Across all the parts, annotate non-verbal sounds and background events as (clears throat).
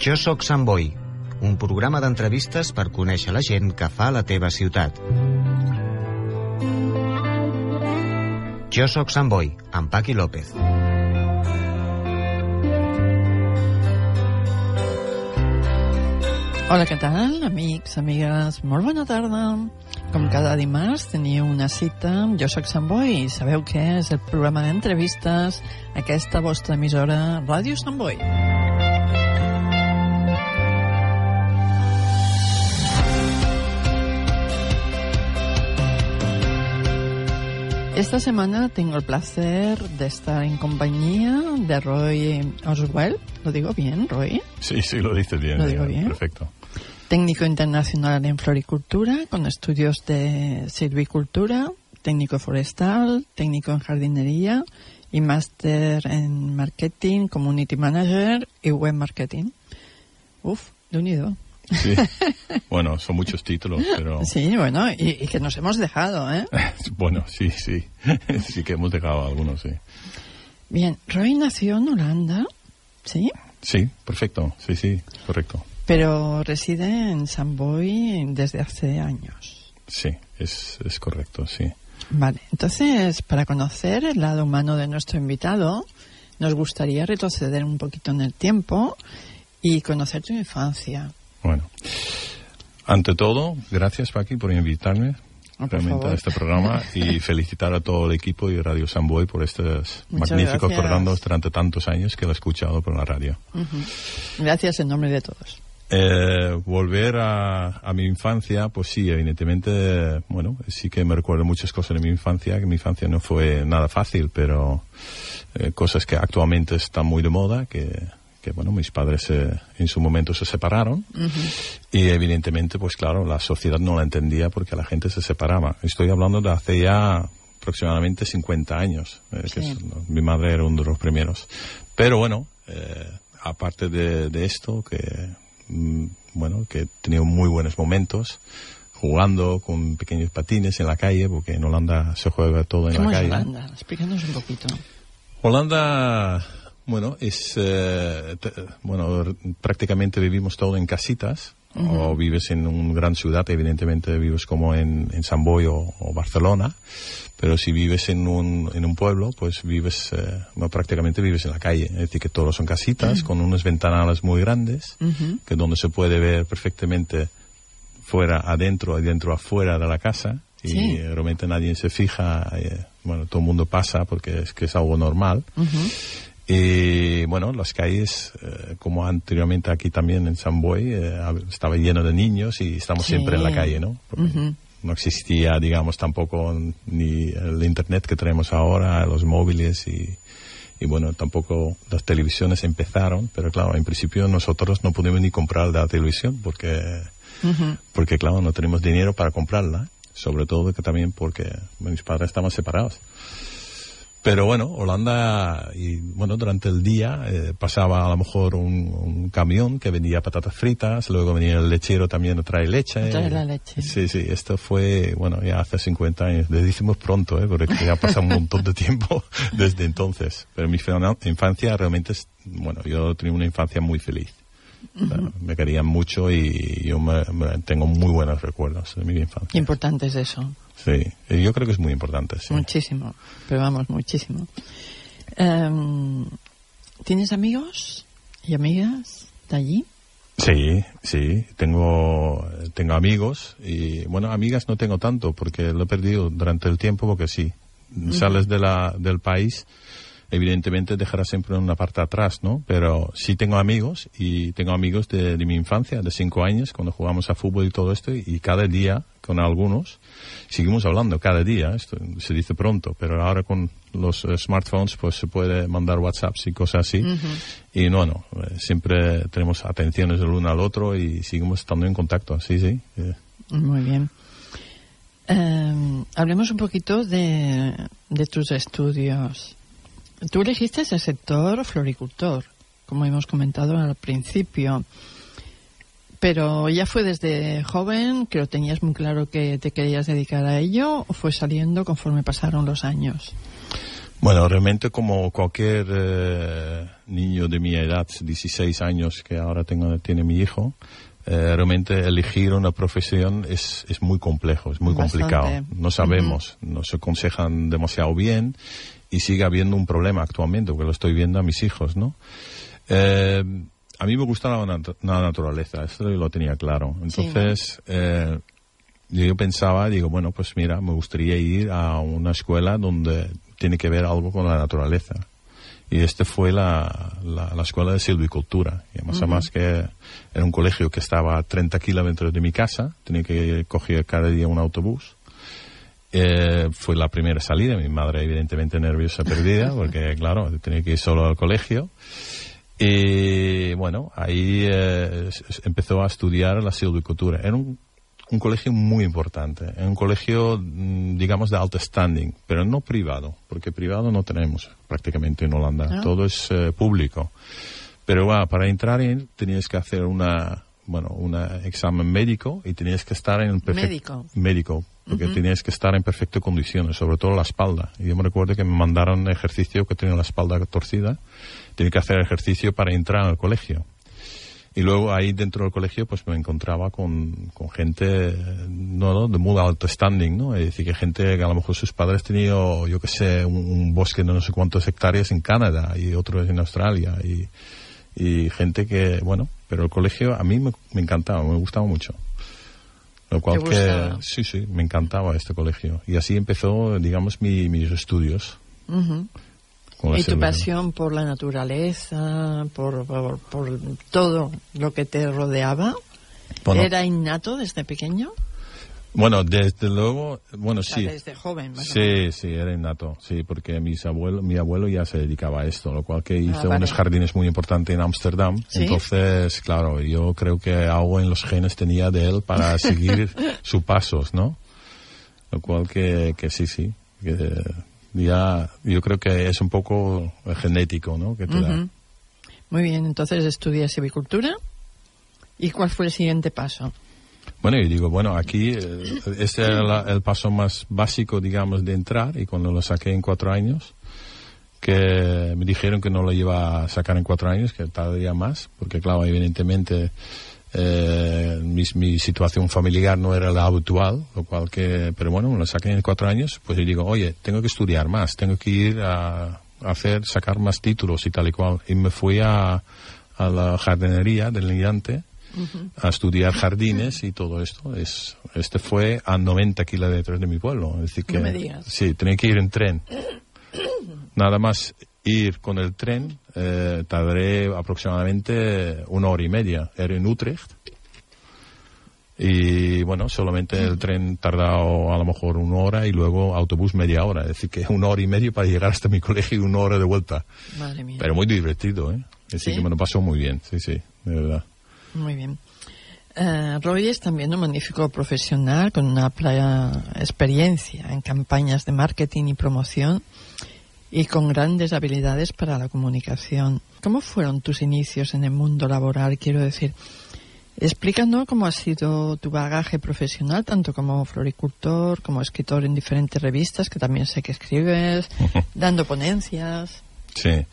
Jo sóc Sant Boi, un programa d'entrevistes per conèixer la gent que fa la teva ciutat. Jo sóc Sant Boi, amb Paqui López. Hola, què tal, amics, amigues? Molt bona tarda. Com cada dimarts teniu una cita amb Jo soc Sant Boi sabeu què és el programa d'entrevistes aquesta vostra emissora Ràdio Sant Boi. Esta semana tengo el placer de estar en compañía de Roy Oswell. ¿Lo digo bien, Roy? Sí, sí, lo dices bien. Lo digo eh, bien. Perfecto. Técnico internacional en floricultura, con estudios de silvicultura, técnico forestal, técnico en jardinería y máster en marketing, community manager y web marketing. Uf, de unido. Sí. bueno, son muchos títulos, pero... (laughs) Sí, bueno, y, y que nos hemos dejado, ¿eh? (laughs) Bueno, sí, sí. (laughs) sí que hemos dejado algunos, sí. Bien, Roy nació en Holanda, ¿sí? Sí, perfecto. Sí, sí, correcto. Pero reside en San Boy desde hace años. Sí, es, es correcto, sí. Vale, entonces, para conocer el lado humano de nuestro invitado, nos gustaría retroceder un poquito en el tiempo y conocer tu infancia. Bueno. Ante todo, gracias, Paqui, por invitarme Ah, realmente a este programa (laughs) y felicitar a todo el equipo y Radio Samboy por estos Muchas magníficos gracias. programas durante tantos años que lo he escuchado por la radio. Ujú. Gracias en nombre de todos. Eh, volver a, a mi infancia, pues sí, evidentemente, bueno, sí que me recuerdo muchas cosas de mi infancia, que mi infancia no fue nada fácil, pero eh, cosas que actualmente están muy de moda, que, que bueno, mis padres eh, en su momento se separaron y evidentemente, pues claro, la sociedad no la entendía porque la gente se separaba. Estoy hablando de hace ya aproximadamente 50 años, eh, que Sí. es- mi madre era uno de los primeros. Pero bueno, eh, aparte de, de esto, que mm, bueno, que he tenido muy buenos momentos jugando con pequeños patines en la calle, porque en Holanda se juega todo en ¿Cómo la es calle. Holanda? Explícanos un poquito. Holanda, bueno, es, eh, bueno, prácticamente vivimos todo en casitas. O vives en una gran ciudad, evidentemente vives como en, en San Boi o, o Barcelona. Pero si vives en un, en un pueblo, pues vives, eh, bueno, prácticamente vives en la calle. Es decir, que todos son casitas con unas ventanales muy grandes, que donde se puede ver perfectamente fuera adentro y dentro afuera de la casa. Y Sí. realmente nadie se fija, eh, bueno, todo el mundo pasa porque es que es algo normal. Y bueno, las calles, eh, como anteriormente aquí también en San Boi, eh, estaba lleno de niños y estamos Sí. siempre en la calle, ¿no? Porque. No existía, digamos, tampoco ni el internet que tenemos ahora, los móviles y, y bueno, tampoco las televisiones empezaron, pero claro, en principio nosotros no pudimos ni comprar la televisión porque porque claro, no tenemos dinero para comprarla, sobre todo que también porque mis padres estaban separados. Pero bueno, Holanda, y bueno, durante el día eh, pasaba a lo mejor un, un camión que vendía patatas fritas, luego venía el lechero también a traer leche. A traer la leche. Sí, sí, esto fue, bueno, ya hace 50 años, le decimos pronto, ¿eh? porque ya pasa un montón de tiempo (laughs) desde entonces. Pero mi infancia realmente es, bueno, yo tenía una infancia muy feliz. Sea, Me querían mucho y yo me- me- tengo muy buenos recuerdos de mi infancia. Importante es eso. Sí, yo creo que es muy importante. Sí. Muchísimo. Pero vamos, muchísimo. Em, ¿Tienes amigos y amigas de allí? Sí, sí, tengo, tengo amigos y, bueno, amigas no tengo tanto porque lo he perdido durante el tiempo porque sí, sales de la, del país evidentemente dejará siempre una parte atrás, ¿no? Pero sí tengo amigos y tengo amigos de, de mi infancia, de cinco años, cuando jugamos a fútbol y todo esto, y, cada día con algunos seguimos hablando cada día, esto se dice pronto, pero ahora con los eh, smartphones pues se puede mandar WhatsApps y cosas así. Y no, no, eh, siempre tenemos atenciones del uno al otro y seguimos estando en contacto, sí, sí. eh. Muy bien. Eh, hablemos un poquito de, de tus estudios. Tú elegiste ese sector floricultor, como hemos comentado al principio. Pero ya fue desde joven que lo tenías muy claro que te querías dedicar a ello o fue saliendo conforme pasaron los años. Bueno, realmente como cualquier eh, niño de mi edad, 16 años que ahora tengo, tiene mi hijo, eh, realmente elegir una profesión es, es muy complejo, es muy Bastante. complicado. No sabemos, no se aconsejan demasiado bien y sigue habiendo un problema actualmente, porque lo estoy viendo a mis hijos, ¿no? Eh, a mí me gusta la, nat- la naturaleza, esto lo tenía claro. Entonces, eh, yo pensaba, digo, bueno, pues mira, me gustaría ir a una escuela donde tiene que ver algo con la naturaleza. Y este fue la, la, la escuela de silvicultura. Y además, además que era un colegio que estaba a 30 kilómetros de mi casa, tenía que coger cada día un autobús. Eh, fue la primera salida, mi madre evidentemente nerviosa perdida, (laughs) porque claro, tenía que ir solo al colegio. Y bueno, ahí eh, empezó a estudiar la silvicultura. Era un, un colegio muy importante, era un colegio, mm, digamos, de alto standing, pero no privado, porque privado no tenemos prácticamente en Holanda, Ah. todo es eh, público. Pero bueno, para entrar en tenías que hacer una, bueno, un examen médico y tenías que estar en perfecto Médico. médico, porque tenías que estar en perfectas condiciones, sobre todo la espalda. Y yo me recuerdo que me mandaron ejercicio que tenía la espalda torcida, tenía que hacer ejercicio para entrar al colegio. Y luego ahí dentro del colegio pues me encontraba con, con gente no, no, de muy alto standing, ¿no? Es decir, que gente que a lo mejor sus padres tenían, yo qué sé, un, un bosque de no sé cuántas hectáreas en Canadá y otros en Australia y, y gente que, bueno, pero el colegio a mí me, me encantaba, me gustaba mucho. Lo cual ¿Te que, sí, sí, me encantaba este colegio. Y así empezó, digamos, mi- mis estudios. Con la ¿Y tu pasión por la naturaleza, por, por, por todo lo que te rodeaba, Bueno, era innato desde pequeño? Bueno, desde luego, bueno, O sea, sí. desde joven. Sí, sí, era innato, sí, porque mis abuelo, mi abuelo ya se dedicaba a esto, lo cual que hizo Ah, vale. unos jardines muy importantes en Ámsterdam. ¿Sí? Entonces, claro, yo creo que algo en los genes tenía de él para (laughs) seguir sus pasos, ¿no? Lo cual que, que sí, sí, que ya, yo creo que es un poco genético, ¿no? Que te da. Muy bien, entonces estudias silvicultura. ¿Y cuál fue el siguiente paso? Bueno, y digo, bueno, aquí eh, este era la- el paso más básico, digamos, de entrar y cuando lo saqué en cuatro años, que me dijeron que no lo iba a sacar en cuatro años, que tardaría más, porque claro, evidentemente eh, mi, situación familiar no era la habitual, lo cual que, pero bueno, lo saqué en cuatro años, pues yo digo, oye, tengo que estudiar más, tengo que ir a, hacer, sacar más títulos y tal y cual. Y me fui a, a la jardinería del Lillante, a estudiar jardines y todo esto. Es, este fue a 90 kilómetros de mi pueblo. Es decir que, No me digas. Sí, tenía que ir en tren. Nada más ir con el tren, eh, tardaré aproximadamente una hora y media. Era en Utrecht. Y bueno, solamente el tren tardado a lo mejor una hora y luego autobús media hora. Es decir, que una hora y media para llegar hasta mi colegio y una hora de vuelta. Madre mía. Pero muy divertido, ¿eh? Decir, ¿Sí? que me lo pasó muy bien, sí, sí, de verdad. Muy bien. Eh, Roy es también un magnífico profesional con una amplia experiencia en campañas de marketing y promoción y con grandes habilidades para la comunicación. ¿Cómo fueron tus inicios en el mundo laboral? Quiero decir, explícanos cómo ha sido tu bagaje profesional, tanto como floricultor, como escritor en diferentes revistas, que también sé que escribes, dando ponencias. Sí.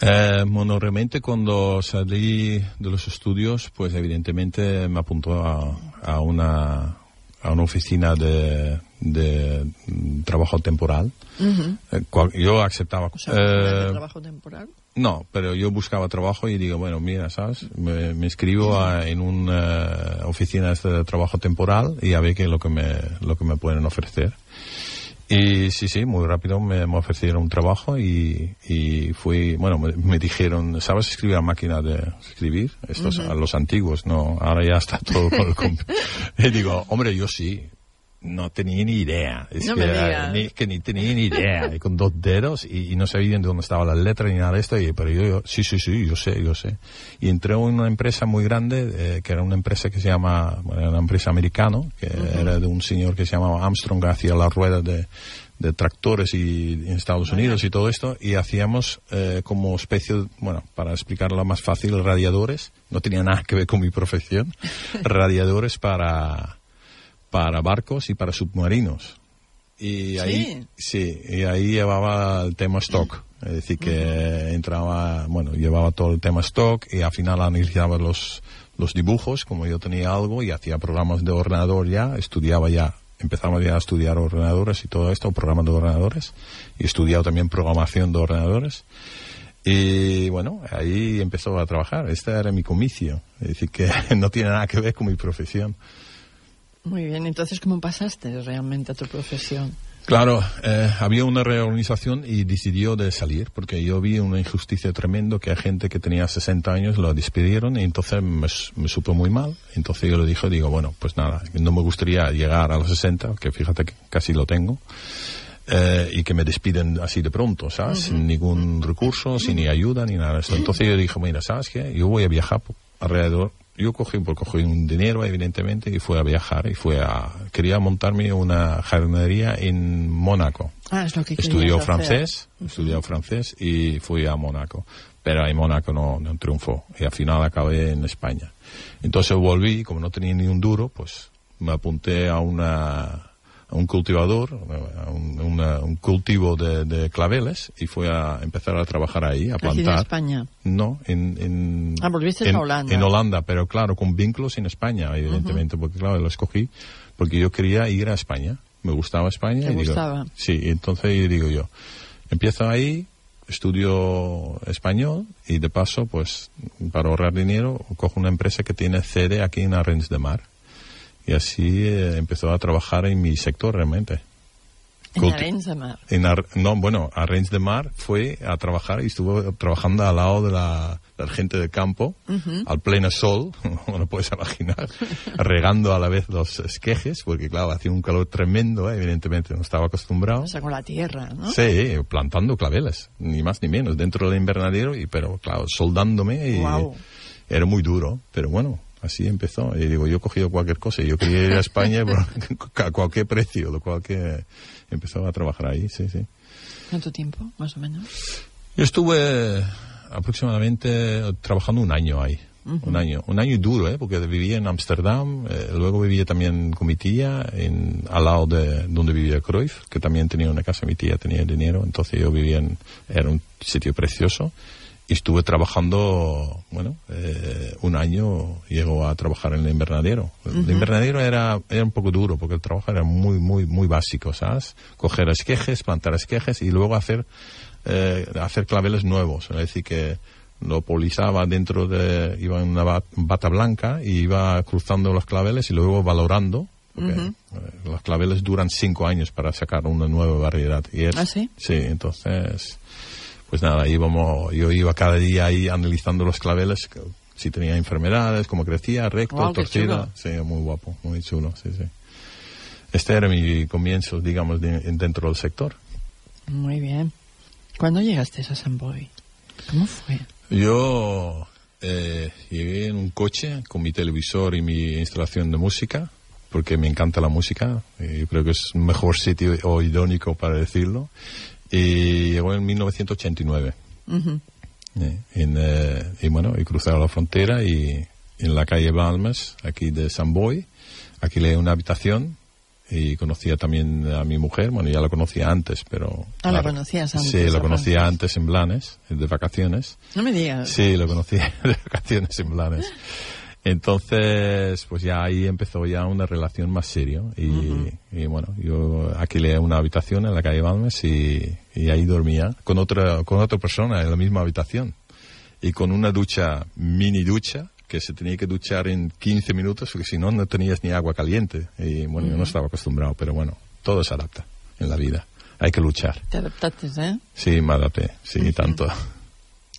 Eh, bueno, realmente cuando salí de los estudios, pues evidentemente me apuntó a, a una, a una oficina de, de mm, trabajo temporal. Eh, cual- yo aceptaba. O sea, ¿de eh, trabajo temporal. no, pero yo buscaba trabajo y digo, bueno, mira, ¿sabes? Me, me inscribo a- en una oficina esta de trabajo temporal y a ver qué es lo que me, lo que me pueden ofrecer. Y sí, sí, muy rápido me, me ofrecieron un trabajo y, y fui, bueno, me, me dijeron, ¿sabes escribir a máquina de escribir? Estos, a los antiguos, no, ahora ya está todo con el (laughs) Y digo, hombre, yo sí. No tenía ni idea. Es No que, ni, que ni tenía ni idea. (laughs) Y con dos dedos y, y no sabía de dónde estaba la letra ni nada de esto. Y, pero yo, yo, sí, sí, sí, yo sé, yo sé. Y entré en una empresa muy grande, eh, que era una empresa que se llama, bueno, era una empresa americana, que era de un señor que se llamaba Armstrong, que hacía las ruedas de, de tractores y en Estados Unidos y todo esto. Y hacíamos eh, como especie, bueno, para explicarlo más fácil, radiadores. No tenía nada que ver con mi profesión. (laughs) radiadores para para barcos y para submarinos. Y ahí, sí, y ahí llevaba el tema stock. Es decir, que entraba, bueno, llevaba todo el tema stock y al final analizaba los, los dibujos, como yo tenía algo, y hacía programas de ordenador ya, estudiaba ya, empezaba ya a estudiar ordenadores y todo esto, programas de ordenadores, y he estudiado también programación de ordenadores. Y bueno, ahí empezó a trabajar. Este era mi comicio. Es decir, que (laughs) no tiene nada que ver con mi profesión. Muy bien, entonces, ¿cómo pasaste realmente a tu profesión? Claro, eh, había una reorganización y decidió de salir, porque yo vi una injusticia tremenda que a gente que tenía 60 años lo despidieron y entonces me, me supo muy mal. Entonces yo le dije, digo, bueno, pues nada, no me gustaría llegar a los 60, que fíjate que casi lo tengo, eh, y que me despiden así de pronto, ¿sabes? Sin ningún recurso, sin ni ayuda, ni nada de esto. Entonces yo dije, mira, ¿sabes qué? Yo voy a viajar alrededor. Yo cogí, pues, cogí un dinero, evidentemente, y fui a viajar, y fui a... Quería montarme una jardinería en Mónaco. Ah, es lo que Estudió hacer. francés, estudió francés y fui a Mónaco. Pero en Mónaco no, no triunfó y al final acabé en España. Entonces volví, como no tenía ni un duro, pues me apunté a una un cultivador, un, una- un cultivo de, de claveles y fui a empezar a trabajar ahí, a Aquí en plantar. España. No, en, en, Ah, en, a Holanda. En Holanda, pero claro, con vínculos en España, evidentemente, porque claro, lo escogí porque yo quería ir a España. Me gustaba España. ¿Te y digo- gustaba? sí, entonces digo yo, empiezo ahí, estudio español y de paso, pues, para ahorrar dinero, cojo una empresa que tiene sede aquí en Arrens de Mar. Y así eh, empezó a trabajar en mi sector realmente. En Arenys de Mar. en Ar- no, bueno, a Range de Mar fue a trabajar y estuvo trabajando al lado de la, la gente de campo, al pleno sol, (laughs) no lo puedes imaginar, (laughs) regando a la vez los esquejes, porque claro, hacía un calor tremendo, eh, evidentemente no estaba acostumbrado. O sea, con la tierra, ¿no? Sí, plantando claveles, ni más ni menos, dentro del invernadero, y pero claro, soldándome y Guau. era muy duro, pero bueno, así empezó. Y digo, yo he cogido cualquier cosa, y yo quería ir a España (laughs) a cualquier precio, lo cual que empezó a trabajar ahí, sí, sí. ¿Cuánto tiempo, más o menos? Yo estuve aproximadamente trabajando un año ahí. Un año, un año duro, ¿eh? porque vivía en Ámsterdam, eh, luego vivía también con mi tía, en, al lado de donde vivía Cruyff, que también tenía una casa, mi tía tenía dinero, entonces yo vivía en, era un sitio precioso, y estuve trabajando, bueno, eh, un año llegó a trabajar en el invernadero. El invernadero era, era un poco duro, porque el trabajo era muy, muy, muy básico, ¿sabes? Coger esquejes, plantar esquejes y luego hacer, eh, hacer claveles nuevos, es decir, que lo polizaba dentro de, iba en una ba- bata blanca y iba cruzando los claveles y luego valorando, porque eh, los claveles duran cinco años para sacar una nueva variedad. Y es- ¿Ah, sí? Sí, entonces, pues nada, íbamos, yo iba cada día ahí analizando los claveles, si tenía enfermedades, cómo crecía, recto, qué torcida. Sí, muy guapo, muy chulo, sí, sí. Este era mi comienzo, digamos, de- dentro del sector. Muy bien. ¿Cuándo llegaste a San Boy? ¿Cómo fue? Yo eh, llegué en un coche con mi televisor y mi instalación de música, porque me encanta la música, y creo que es un mejor sitio o idónico para decirlo. Y llegó en 1989. Ujú. Eh, en, eh, y bueno, y cruzaron la frontera y en la calle Balmes, aquí de San Boy, alquilé una habitación y conocía también a mi mujer, bueno, ya la conocía antes, pero... Ah, la conocías antes, Sí, la conocía antes en Blanes, de vacaciones. No me digas. Sí, lo conocía (laughs) de vacaciones en Blanes. Entonces, pues ya ahí empezó ya una relación más serio. Y, y bueno, yo alquilé una habitación en la calle Balmes y, y ahí dormía con otra, con otra persona en la misma habitación. Y con una ducha, mini ducha, que se tenía que duchar en 15 minutos porque si no, no tenías ni agua caliente. Y bueno, yo no estaba acostumbrado, pero bueno, todo se adapta. en la vida. Hay que luchar. Te adaptaste, ¿eh? Sí, me adapté, sí, tanto.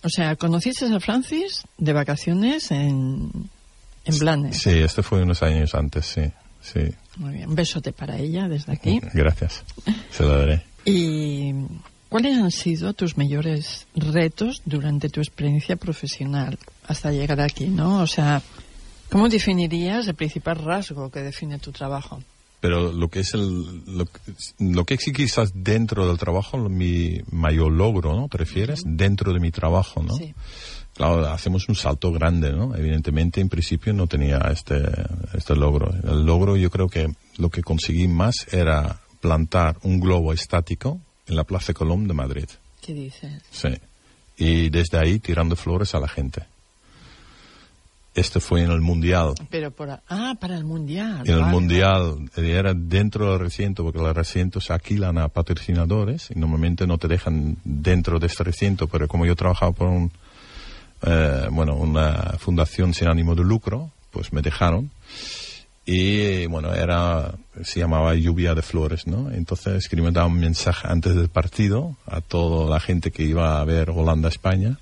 O sea, conociste a Francis de vacaciones en, en Blanes. Sí, este fue unos años antes, sí, sí. Muy bien. Un besote para ella desde aquí. (laughs) Gracias. Se lo daré. ¿Y cuáles han sido tus mayores retos durante tu experiencia profesional hasta llegar aquí, no? O sea, ¿cómo definirías el principal rasgo que define tu trabajo? Pero lo que es el, lo, que- lo que sí quizás dentro del trabajo, mi mayor logro, ¿no? ¿Te refieres? Dentro de mi trabajo, ¿no? Sí. Claro, hacemos un salto grande, ¿no? Evidentemente, en principio no tenía este, este logro. El logro, yo creo que lo que conseguí más era plantar un globo estático en la Plaza Colón de Madrid. ¿Qué dices? Sí. Y desde ahí tirando flores a la gente. Esto fue en el Mundial. Pero por... Ah, para el Mundial. En el vale. Mundial eh, era dentro del recinto, porque los recintos alquilan a patrocinadores y normalmente no te dejan dentro de este recinto, pero como yo trabajaba por un, eh, bueno, una fundación sin ánimo de lucro, pues me dejaron. Y bueno, era, se llamaba lluvia de flores, ¿no? Entonces escribí me daba un mensaje antes del partido a toda la gente que iba a ver Holanda-España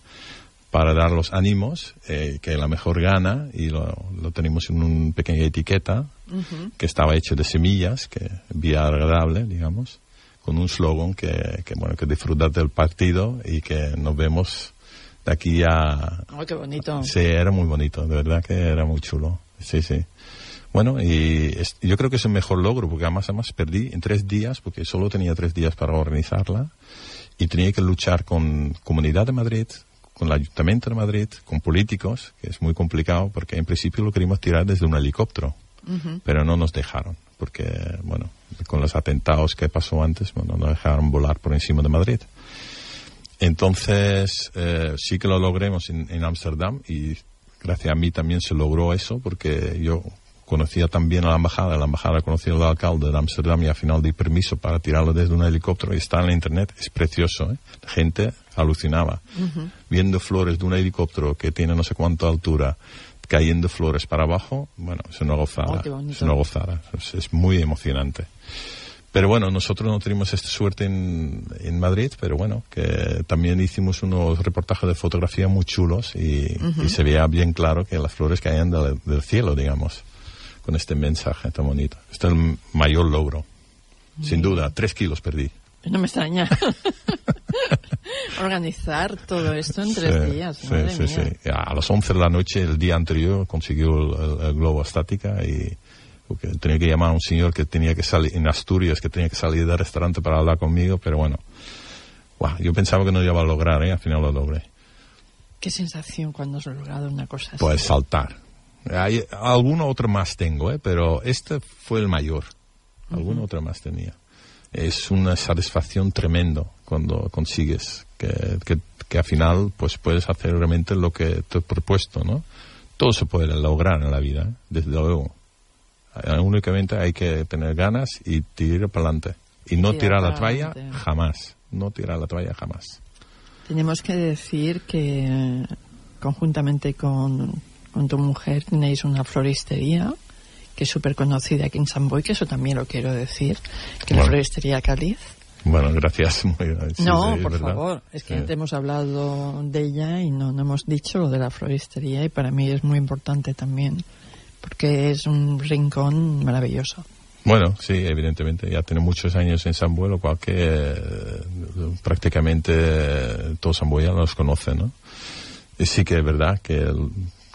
para dar los ánimos, eh, que la mejor gana, y lo, lo tenemos en una pequeña etiqueta que estaba hecho de semillas, que vía agradable, digamos, con un slogan que, que, bueno, que disfrutar del partido y que nos vemos de aquí a... Qué bonito. Sí, era muy bonito, de verdad que era muy chulo. Sí, sí. Bueno, y es- yo creo que es el mejor logro, porque además, además perdí en tres días, porque solo tenía tres días para organizarla, y tenía que luchar con Comunidad de Madrid, con el Ayuntamiento de Madrid, con políticos, que es muy complicado, porque en principio lo queríamos tirar desde un helicóptero, pero no nos dejaron, porque, bueno, con los atentados que pasó antes, bueno, no dejaron volar por encima de Madrid. Entonces, eh, sí que lo logremos en Ámsterdam y gracias a mí también se logró eso porque yo conocía también a la embajada, la embajada conocía al alcalde de Ámsterdam y al final di permiso para tirarlo desde un helicóptero y está en la internet, es precioso, ¿eh? La gente alucinaba. Viendo flores de un helicóptero que tiene no sé cuánta altura, cayendo flores para abajo, bueno, es una gozada, Oh, es una gozada, es, es muy emocionante. Pero bueno, nosotros no tuvimos esta suerte en, en Madrid, pero bueno, que también hicimos unos reportajes de fotografía muy chulos y, y se veía bien claro que las flores caían del, del cielo, digamos, con este mensaje tan bonito. Este es el mayor logro. Sin duda, tres kilos perdí. No me extraña. (laughs) Organizar todo esto en tres Sí, días. sí, madre sí, mía. sí. A las 11 de la noche, el día anterior, consiguió el, el- el globo estática y porque tenía que llamar a un señor que tenía que salir en Asturias, que tenía que salir del restaurante para hablar conmigo, pero bueno, guau, yo pensaba que no iba a lograr, ¿eh? al final lo logré. Qué sensación cuando has logrado una cosa así. Pues saltar. Hay alguno otro más tengo, ¿eh? pero este fue el mayor. Alguno otro más tenía. Es una satisfacción tremendo cuando consigues que, que, que al final pues puedes hacer realmente lo que te he propuesto, ¿no? Todo se puede lograr en la vida, ¿eh? desde luego. Eh, Únicamente hay que tener ganas y tirar para adelante. Y no Tirar tirar la toalla adelante. jamás. No tirar la toalla jamás. Tenemos que decir que eh, conjuntamente con, con tu mujer tenéis una floristería que es súper conocida aquí en San Boy, que eso también lo quiero decir, que la floristería Cádiz. Bueno, gracias. (laughs) Muy- sí, no, sí, por verdad. favor, es que Sí. te hemos hablado de ella y no, no hemos dicho lo de la floristería y para mí es muy importante también, porque es un rincón maravilloso. Bueno, sí, evidentemente. Ya tiene muchos años en Samboy, lo cual que eh, prácticamente eh, todo Samboy ya los conoce, ¿no? Y sí que es verdad que, el-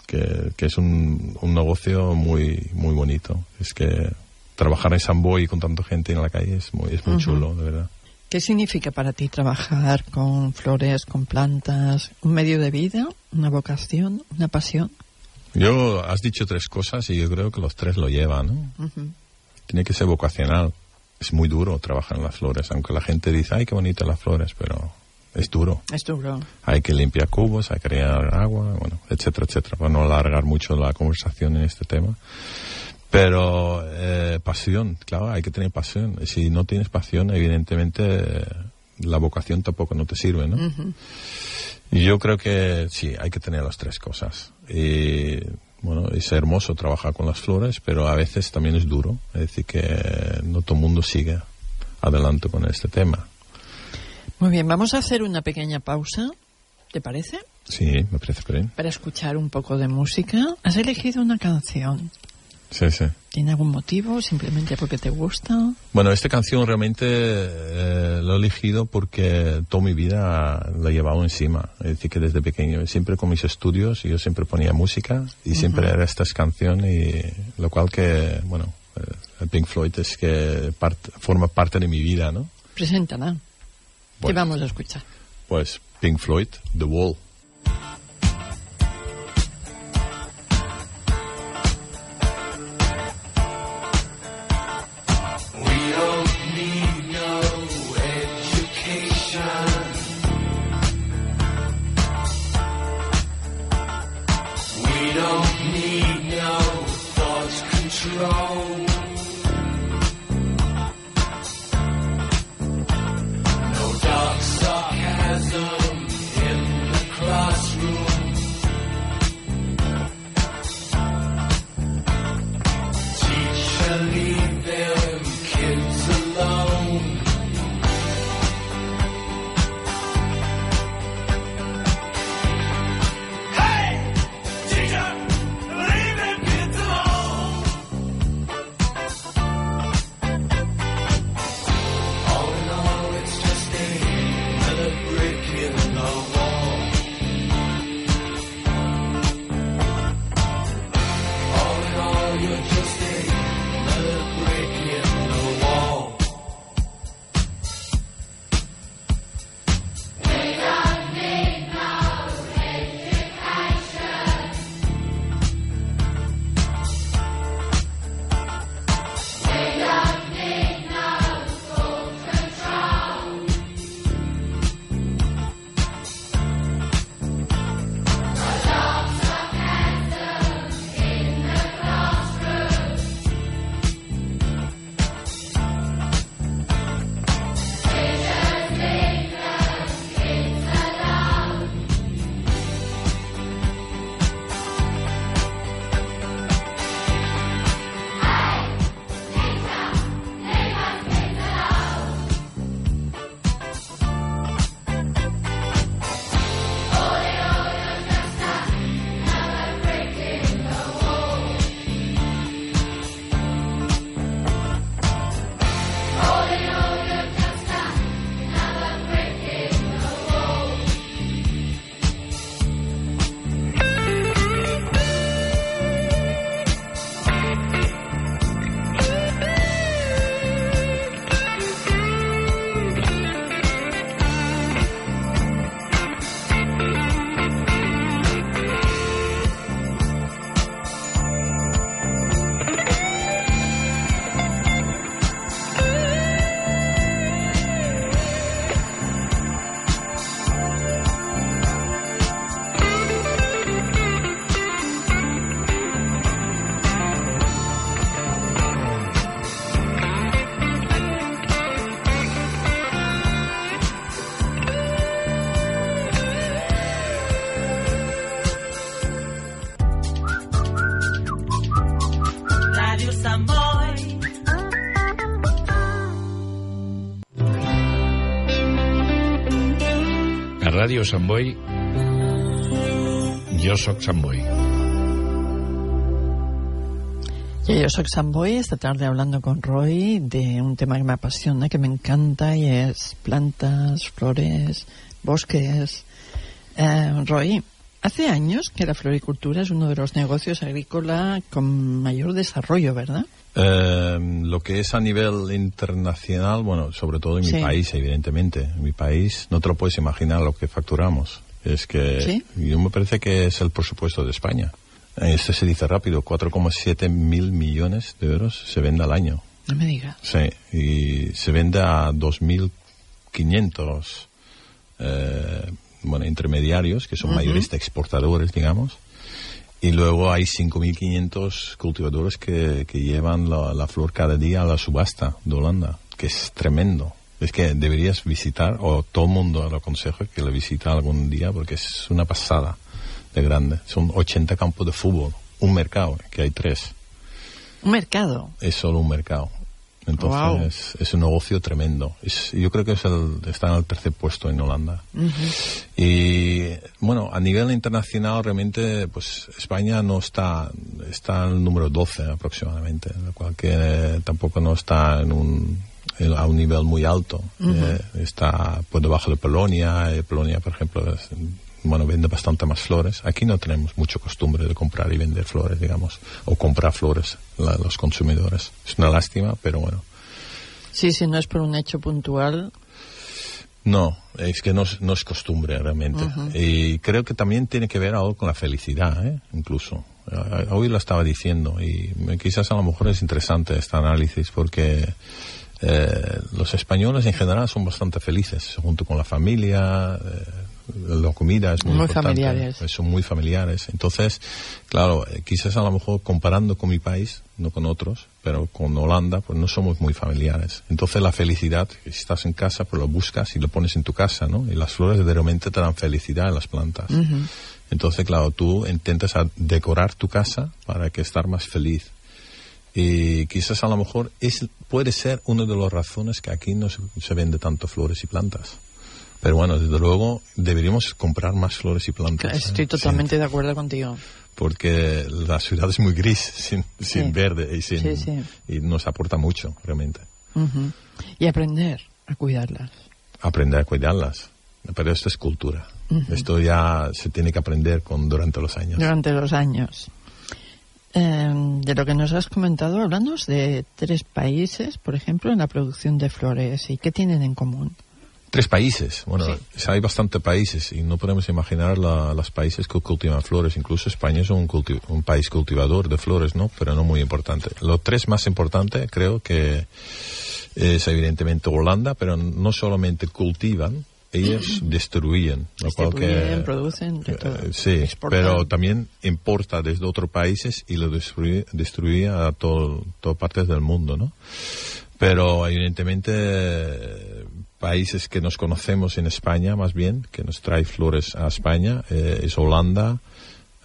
que, que es un, un negocio muy muy bonito. Es que trabajar en Samboy con tanta gente en la calle es muy, es muy chulo, de verdad. ¿Qué significa para ti trabajar con flores, con plantas? ¿Un medio de vida? ¿Una vocación? ¿Una pasión? Yo, has dicho tres cosas y yo creo que los tres lo llevan, ¿no? Tiene que ser vocacional. Es muy duro trabajar en las flores, aunque la gente dice, ay, qué bonitas las flores, pero es duro. Es duro. hay que limpiar cubos, hay que crear agua, bueno, etcétera, etcétera, para no alargar mucho la conversación en este tema. Pero eh, pasión, claro, hay que tener pasión. Y Si no tienes pasión, evidentemente eh, la vocación tampoco no te sirve, ¿no? Yo creo que sí, hay que tener las tres cosas. Y bueno, es hermoso trabajar con las flores, pero a veces también es duro. Es decir, que no todo el mundo sigue. adelanto con este tema. Muy bien, vamos a hacer una pequeña pausa, ¿te parece? Sí, me parece bien. Para escuchar un poco de música. Has elegido una canción. Sí, sí. ¿Tiene algún motivo? ¿Simplemente porque te gusta? Bueno, esta canción realmente eh, la he elegido porque toda mi vida la he llevado encima. Es decir, que desde pequeño, siempre con mis estudios, yo siempre ponía música y siempre era esta canción, y lo cual que, bueno, eh, Pink Floyd es que part- forma parte de mi vida, ¿no? Preséntala. ¿Qué Pues- vamos a escuchar? Pues Pink Floyd, The Wall. A Ràdio Sant Boi, jo sóc Sant Boi. Y yo soy Samboy, esta tarde hablando con Roy de un tema que me apasiona, que me encanta y es plantas, flores, bosques. Eh, Roy, hace años que la floricultura es uno de los negocios agrícola con mayor desarrollo, ¿verdad? Eh, lo que es a nivel internacional, bueno, sobre todo en Sí. mi país, evidentemente. En mi país no te lo puedes imaginar lo que facturamos. Es que ¿Sí? yo me parece que es el presupuesto de España. Este se dice rápido, 4,7 mil millones de euros se vende al año. No me digas. Sí, y se vende a 2.500 eh, bueno, intermediarios, que son mayoristas exportadores, digamos. Y luego hay 5.500 cultivadores que, que llevan la, la flor cada día a la subasta de Holanda, que es tremendo. Es que deberías visitar, o todo el mundo lo aconsejo que lo visita algún día, porque es una pasada de grande. Son 80 campos de fútbol, un mercado, que hay tres Un mercado. es solo un mercado. Entonces es un negocio tremendo. Es, yo creo que es el, está en el tercer puesto en Holanda. Y bueno, a nivel internacional realmente pues España no está, está en el número 12 aproximadamente, lo cual que eh, tampoco no está en un, en- a un nivel muy alto. Eh, está por debajo de Polonia. eh, Polonia, por ejemplo, es- bueno, vende bastante más flores. Aquí no tenemos mucha costumbre de comprar y vender flores, digamos, o comprar flores la- los consumidores. Es una lástima, pero bueno. Sí, si no es por un hecho puntual, No, es que no, es- no es costumbre realmente. Y creo que también tiene que ver algo con la felicidad, ¿eh? incluso. Eh, Hoy lo estaba diciendo y quizás a lo mejor es interesante este análisis porque eh, los españoles en general son bastante felices, junto con la familia, eh, la comida es muy, Muy importante, familiares. son muy familiares. Entonces, claro, eh, quizás a lo mejor comparando con mi país, no con otros, pero con Holanda, pues no somos muy familiares. Entonces la felicidad, si estás en casa, pues lo buscas y lo pones en tu casa, ¿no? Y las flores de repente te dan felicidad en las plantas. Entonces, claro, tú intentas decorar tu casa para que estar más feliz. Y quizás a lo mejor es, puede ser una de las razones que aquí no se, se vende tanto flores y plantas. Pero bueno, desde luego deberíamos comprar más flores y plantas. ¿eh? estoy Sí, totalmente de acuerdo contigo. porque la ciudad es muy gris, (laughs) sin, sin verde y, sin, Sí, y nos aporta mucho, realmente. Y aprender a cuidarlas. Aprender a cuidarlas. Pero esto es cultura. Esto ya se tiene que aprender con, durante los años. durante los años. Eh, de lo que nos has comentado, hablamos de tres países, por ejemplo, en la producción de flores. ¿Y qué tienen en común? Tres países. Bueno, hay bastante países y no podemos imaginar la- los países que cultivan flores. Incluso España es un, culti- un país cultivador de flores, ¿no? Pero no muy importante. Los tres más importantes creo que es evidentemente Holanda, pero no solamente cultivan, ellos (clears throat) destruyen. Lo cual que, producen, de todo. eh, sí, Exportan. pero también importa desde otros países y lo destruye, destruye a todas partes del mundo, ¿no? Pero evidentemente países que nos conocemos en España, más bien, que nos trae flores a España, eh, es Holanda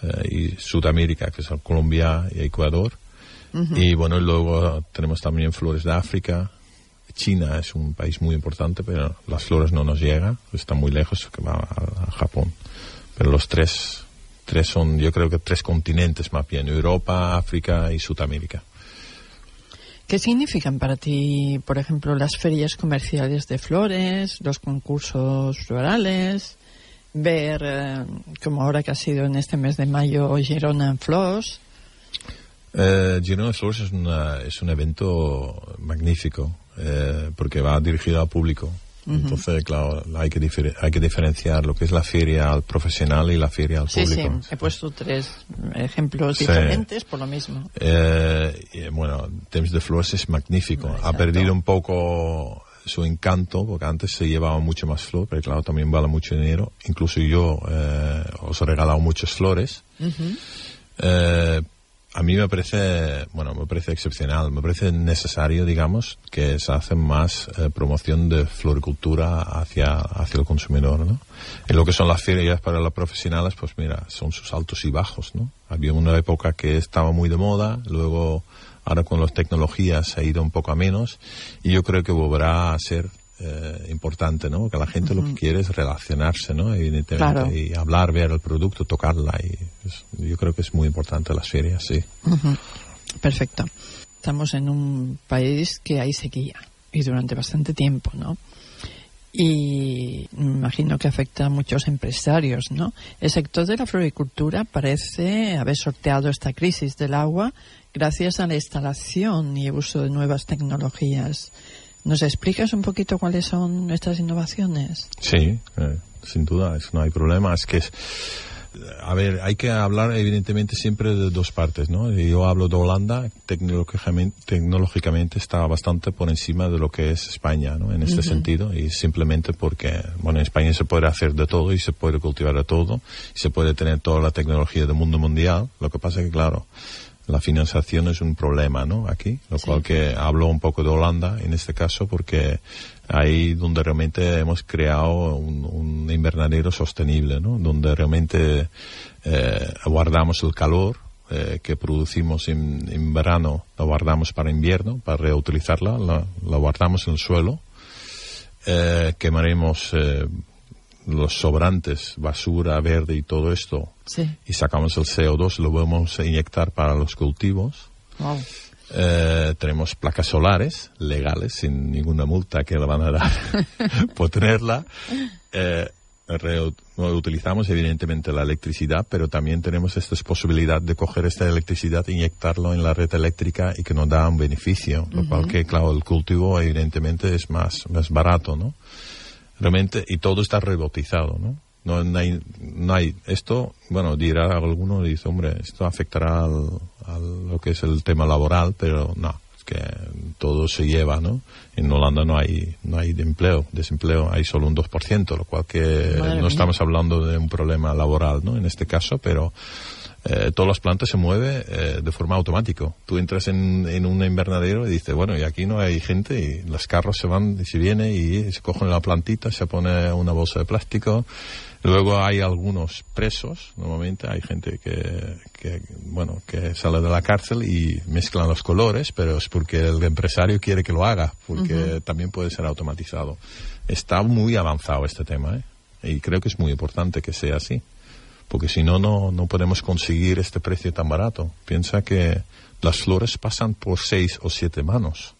eh, y Sudamérica, que son Colombia y Ecuador. Y bueno, y luego tenemos también flores de África. China es un país muy importante, pero las flores no nos llegan, está muy lejos, que va a, a Japón. Pero los tres, tres son, yo creo que tres continentes más bien, Europa, África y Sudamérica. ¿Qué significan para ti, por ejemplo, las ferias comerciales de flores, los concursos florales, ver, eh, como ahora que ha sido en este mes de mayo, Girona en Flors? Eh, Girona Flores es, una- es un evento magnífico eh, porque va dirigido al público. Entonces, claro, hay que, hay que diferenciar lo que es la feria al profesional y la feria al Sí, sí, público. he puesto tres ejemplos Sí. diferentes por lo mismo. Eh, y, bueno, Temps de Flores es magnífico. Ha Exacto. perdido un poco su encanto, porque antes se llevaba mucho más flor, pero claro, también vale mucho dinero. Incluso yo eh, os he regalado muchas flores. Eh, a mí me parece, bueno, me parece excepcional, me parece necesario, digamos, que se hace más eh, promoción de floricultura hacia, hacia el consumidor, ¿no? En lo que son las ferias para los profesionales, pues mira, son sus altos y bajos, ¿no? Había una época que estaba muy de moda, luego ahora con las tecnologías se ha ido un poco a menos, y yo creo que volverá a ser eh, importante, ¿no? Que la gente lo que quiere es relacionarse, ¿no? Evidentemente, Claro. y hablar, ver el producto, tocarla, y es- yo creo que es muy importante las ferias, sí. Perfecto. Estamos en un país que hay sequía y durante bastante tiempo, ¿no? Y me imagino que afecta a muchos empresarios, ¿no? El sector de la floricultura parece haber sorteado esta crisis del agua gracias a la instalación y uso de nuevas tecnologías. ¿Nos explicas un poquito cuáles son estas innovaciones? Sí, eh, sin duda, eso no hay problema. Es que es, a ver, hay que hablar evidentemente siempre de dos partes, ¿no? Yo hablo de Holanda, tecnológicamente, tecnológicamente está bastante por encima de lo que es España, ¿no? En este sentido, y simplemente porque, bueno, en España se puede hacer de todo y se puede cultivar de todo, y se puede tener toda la tecnología del mundo mundial. Lo que pasa es que, claro, la financiación es un problema, ¿no? Aquí, lo Sí. cual que hablo un poco de Holanda en este caso porque ahí donde realmente hemos creado un, un invernadero sostenible, ¿no? Donde realmente eh, guardamos el calor eh, que producimos en, en verano la guardamos para invierno, para reutilizarla, la, la guardamos en el suelo, eh, quemaremos eh, los sobrantes, basura verde y todo esto, Sí. y sacamos el CO2, lo vamos a inyectar para los cultivos. Wow. Eh, tenemos placas solares legales, sin ninguna multa que le van a dar (laughs) por tenerla. Eh, reu- utilizamos evidentemente la electricidad, pero también tenemos esta posibilidad de coger esta electricidad e inyectarlo en la red eléctrica y que nos da un beneficio, lo cual que, claro, el cultivo evidentemente es más, más barato, ¿no? Realmente, y todo está robotizado, ¿no? No, no hay, no hay, esto, bueno, dirá alguno, dice, hombre, esto afectará al, al- lo que es el tema laboral, pero no, es que todo se lleva, ¿no? En Holanda no hay, no hay de empleo, desempleo hay solo un 2%, lo cual que Madre no mía. estamos hablando de un problema laboral, ¿no? En este caso, pero eh, todas las plantas se mueven eh, de forma automática. Tú entras en, en un invernadero y dices, bueno, y aquí no hay gente y los carros se van y se vienen y se cogen la plantita, se pone una bolsa de plástico. Luego hay algunos presos, normalmente hay gente que, que, bueno, que sale de la cárcel y mezclan los colores, pero es porque el empresario quiere que lo haga, porque también puede ser automatizado. Está muy avanzado este tema, ¿eh? Y creo que es muy importante que sea así porque si no, no, no podemos conseguir este precio tan barato. Piensa que las flores pasan por seis o siete manos.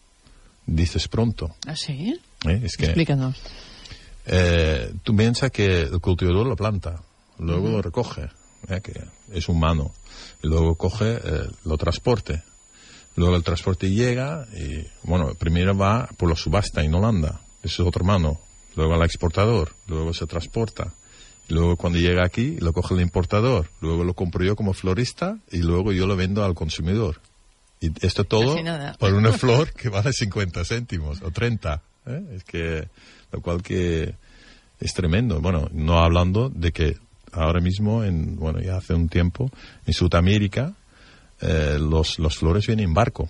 Dices pronto. ¿Ah, sí? ¿eh? Es que Explícanos. eh, tú piensas que el cultivador lo planta, luego lo recoge, ¿eh? que es humano, y luego coge, eh, lo transporte. Luego el transporte llega y, bueno, primero va por la subasta en Holanda, eso es otra mano. Luego al exportador, luego se transporta. Luego cuando llega aquí, lo coge el importador. Luego lo compro yo como florista y luego yo lo vendo al consumidor. Y esto todo por una flor que vale 50 céntimos o 30. ¿eh? Es que, lo cual que es tremendo. Bueno, no hablando de que ahora mismo, en, bueno, ya hace un tiempo, en Sudamérica, eh, los, los flores vienen en barco,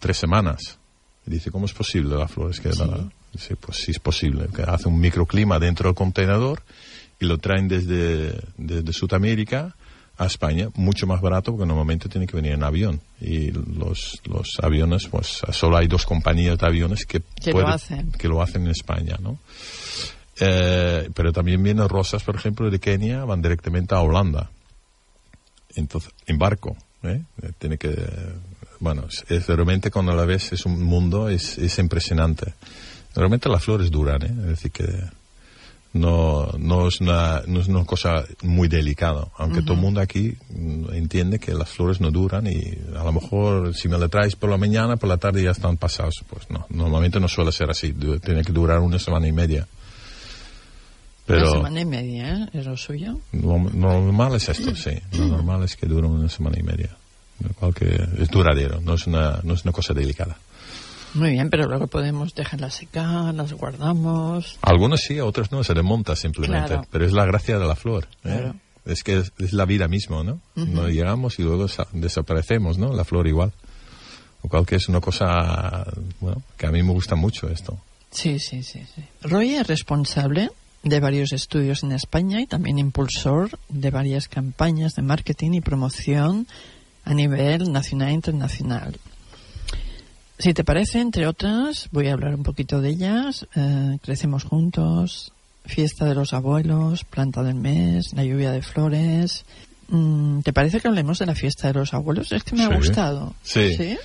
tres semanas. Y dice, ¿cómo es posible las flores? Que la- dice, pues sí es posible, que hace un microclima dentro del contenedor y lo traen desde, desde Sudamérica a España, mucho más barato porque normalmente tiene que venir en avión. Y los, los aviones, pues solo hay dos compañías de aviones que, Que lo hacen. que lo hacen en España, ¿no? Eh, pero también vienen rosas, por ejemplo, de Kenia, van directamente a Holanda. Entonces, en barco, ¿eh? Eh, Tiene que, bueno, es, es realmente cuando la ves es un mundo, es, es impresionante. Realmente las flores duran, ¿eh? Es decir que no, no, es una, no es una cosa muy delicada, aunque todo el mundo aquí mm, entiende que las flores no duran y a lo mejor si me la traes por la mañana, por la tarde ya están pasados. Pues no, normalmente no suele ser así, tiene que durar una semana y media. Una Pero semana y media, ¿eh? ¿Es lo suyo? lo, lo normal es esto, sí. Lo normal es que dura una semana y media. Lo cual que es duradero, no es una, no es una cosa delicada. Muy bien, pero luego podemos dejarlas secar, las guardamos. Algunos sí, otros no, se desmonta simplemente. Claro. Pero es la gracia de la flor. ¿eh? Claro. Es que es, es la vida misma, ¿no? No llegamos y luego sa- desaparecemos, ¿no? La flor igual. Lo cual que es una cosa, bueno, que a mí me gusta mucho esto. Sí, sí, sí, sí. Roy es responsable de varios estudios en España y también impulsor de varias campañas de marketing y promoción a nivel nacional e internacional. Si te parece, entre otras, voy a hablar un poquito de ellas. Eh, Crecemos juntos, Fiesta de los Abuelos, Planta del Mes, La Lluvia de Flores. Mm, ¿Te parece que hablemos de la Fiesta de los Abuelos? Es que me ha gustado. Sí.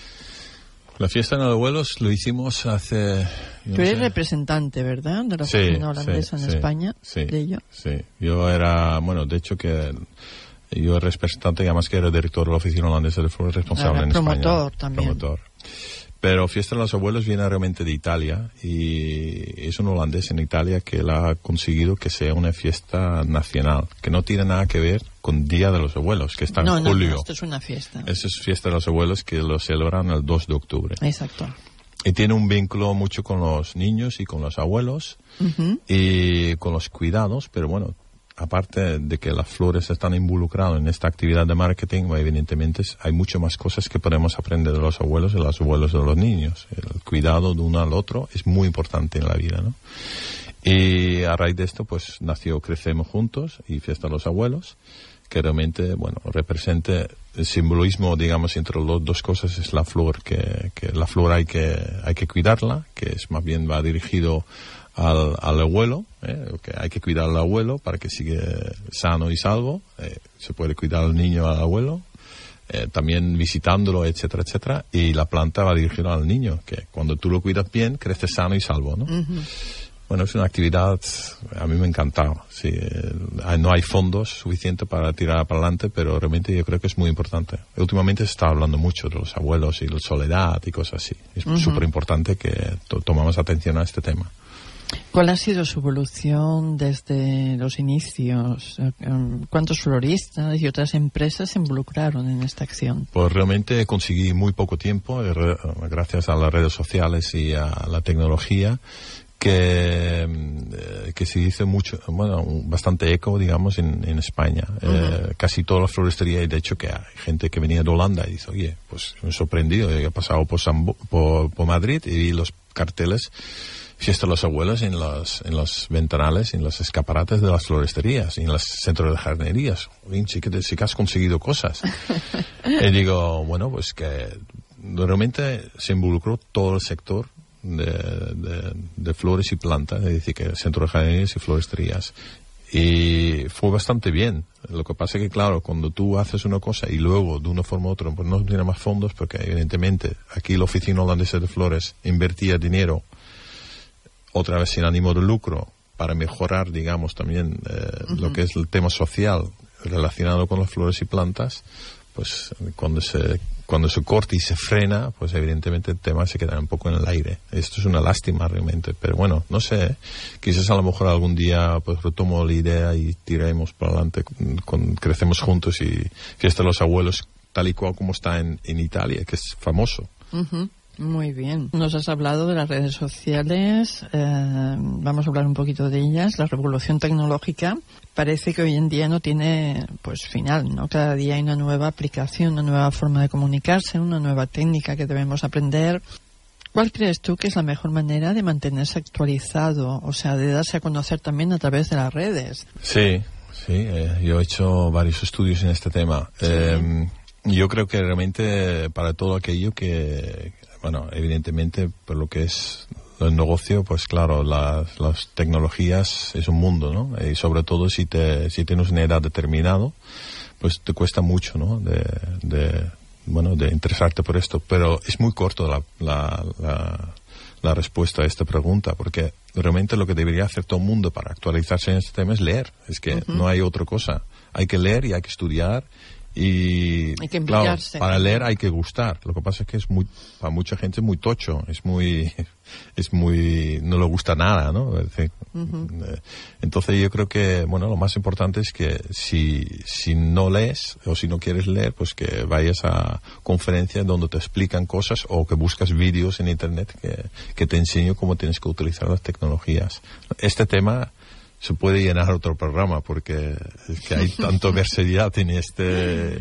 La fiesta de los abuelos lo hicimos hace... Tú eres sé, representante, ¿verdad? De la Sí, oficina holandesa en España, sí, de ello. Sí, yo era, bueno, de hecho que yo era representante y además que era director de la oficina holandesa de flores responsable Ahora, en promotor España. también. Promotor. Pero Fiesta de los Abuelos viene realmente de Italia y es un holandés en Italia que la ha conseguido que sea una fiesta nacional, que no tiene nada que ver con Día de los Abuelos, que está no, en no, julio. no, esto es una fiesta. Eso es Fiesta de los Abuelos que lo celebran el 2 de octubre. Exacto. Y tiene un vínculo mucho con los niños y con los abuelos y con los cuidados, pero bueno, aparte de que las flores están involucradas en esta actividad de marketing, evidentemente hay mucho más cosas que podemos aprender de los abuelos y los abuelos de los niños. El cuidado de uno al otro es muy importante en la vida, ¿no? Y a raíz de esto, pues nació Crecemos Juntos y Fiesta los Abuelos, que realmente, bueno, represente el simbolismo, digamos, entre las dos cosas es la flor, que, que la flor hay que, hay que cuidarla, que es más bien va dirigido al, al abuelo, ¿eh? que hay que cuidar al abuelo para que siga sano y salvo, eh, se puede cuidar al niño al abuelo, eh, también visitándolo, etcétera, etcétera, y la planta va dirigida al niño, que cuando tú lo cuidas bien, crece sano y salvo, ¿no? Bueno, es una actividad, a mí me encantaba. Sí, eh, no hay fondos suficientes para tirar para adelante, pero realmente yo creo que es muy importante. Últimamente se está hablando mucho de los abuelos y la soledad y cosas así. Es súper importante que to- tomamos atención a este tema. ¿Cuál ha sido su evolución desde los inicios? Eh, em, ¿Cuántos floristas y otras empresas se involucraron en esta acción? Pues realmente conseguí muy poco tiempo, eh, re- gracias a las redes sociales y a la tecnología, que, mm, eh, que se hizo mucho, bueno, bastante eco, digamos, en, en España. Eh, casi toda la floristería, y de hecho que hay gente que venía de Holanda y dice, oye, pues me he sorprendido, he pasado por, Sambo- por, por Madrid y vi los carteles Fiesta de los abuelos en los, en los ventanales, en los escaparates de las floristerías, y en los centros de jardinerías. Jolín, sí que, te- sí que has conseguido cosas. (laughs) y digo, bueno, pues que realmente se involucró todo el sector de, de- de flores y plantas, es decir, que el centro de jardinerías y floristerías. Y fue bastante bien. Lo que pasa es que, claro, cuando tú haces una cosa y luego, de una forma u otra, pues no tiene más fondos, porque evidentemente aquí la Oficina Holandesa de Flores invertía dinero otra vez sin ánimo de lucro, para mejorar, digamos, también eh, lo que es el tema social relacionado con las flores y plantas, pues cuando se, cuando se corta y se frena, pues evidentemente el tema se queda un poco en el aire. Esto es una lástima realmente, pero bueno, no sé, ¿eh? quizás a lo mejor algún día pues retomo la idea y tiremos para adelante, con, con- crecemos juntos y fiesta de los abuelos tal y cual como está en, en Italia, que es famoso. Muy bien. Nos has hablado de las redes sociales. eh, vamos a hablar un poquito de ellas. La revolución tecnológica parece que hoy en día no tiene pues final, ¿no? Cada día hay una nueva aplicación, una nueva forma de comunicarse, una nueva técnica que debemos aprender. ¿Cuál crees tú que es la mejor manera de mantenerse actualizado, o sea, de darse a conocer también a través de las redes? Sí, sí, eh, yo he hecho varios estudios en este tema. Eh, yo creo que realmente para todo aquello que, bueno, evidentemente por lo que es el negocio, pues claro, las, las tecnologías es un mundo, ¿no? Y sobre todo si te, si tienes una edad determinada, pues te cuesta mucho, ¿no? De, de, bueno, de interesarte por esto. Pero es muy corto la, la, la, la respuesta a esta pregunta, porque realmente lo que debería hacer todo el mundo para actualizarse en este tema es leer. Es que no hay otra cosa. Hay que leer y hay que estudiar. Y Hay que claro, para leer hay que gustar. Lo que pasa es que es muy, para mucha gente es muy tocho, es muy, (laughs) es muy, no le gusta nada, ¿no? Eh, Entonces yo creo que, bueno, lo más importante es que si, si no lees o si no quieres leer, pues que vayas a conferencias donde te explican cosas o que buscas vídeos en internet que, que te enseño cómo tienes que utilizar las tecnologías. Este tema se puede llenar otro programa porque hay tanto versatilidad en este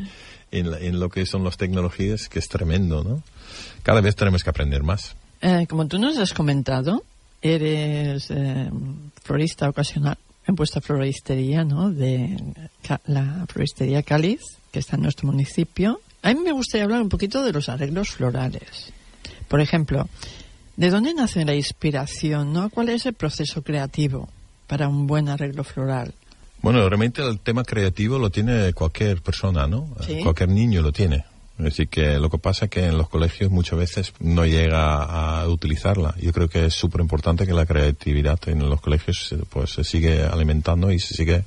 en, lo que son las tecnologías que es tremendo, ¿no? Cada vez tenemos que aprender más. Eh, como tú nos has comentado, eres eh, florista ocasional en vuestra floristería, ¿no? De la floristería Cáliz, que está en nuestro municipio. A mí me gustaría hablar un poquito de los arreglos florales. Por ejemplo, ¿de dónde nace la inspiración, no? ¿Cuál es el proceso creativo para un buen arreglo floral? Bueno, realmente el tema creativo lo tiene cualquier persona, ¿no? Sí. Cualquier niño lo tiene. Decir, que lo que pasa es que en los colegios muchas veces no llega a utilizarla. Yo creo que es súper importante que la creatividad en los colegios pues se sigue alimentando y se sigue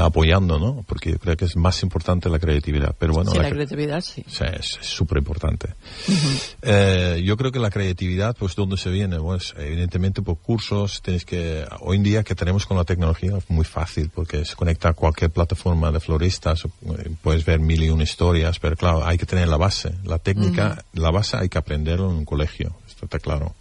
apoyando, ¿no? Porque yo creo que es más importante la creatividad. Pero bueno, sí, la la cre- creatividad, sí. sea, es súper importante. Eh, yo creo que la creatividad, pues, ¿dónde se viene? Pues, evidentemente por cursos, tienes que, hoy en día que tenemos con la tecnología es muy fácil porque se conecta a cualquier plataforma de floristas, eh, puedes ver mil y una historias, pero claro, hay que tener la base. La técnica, la base hay que aprenderlo en un colegio, esto está claro.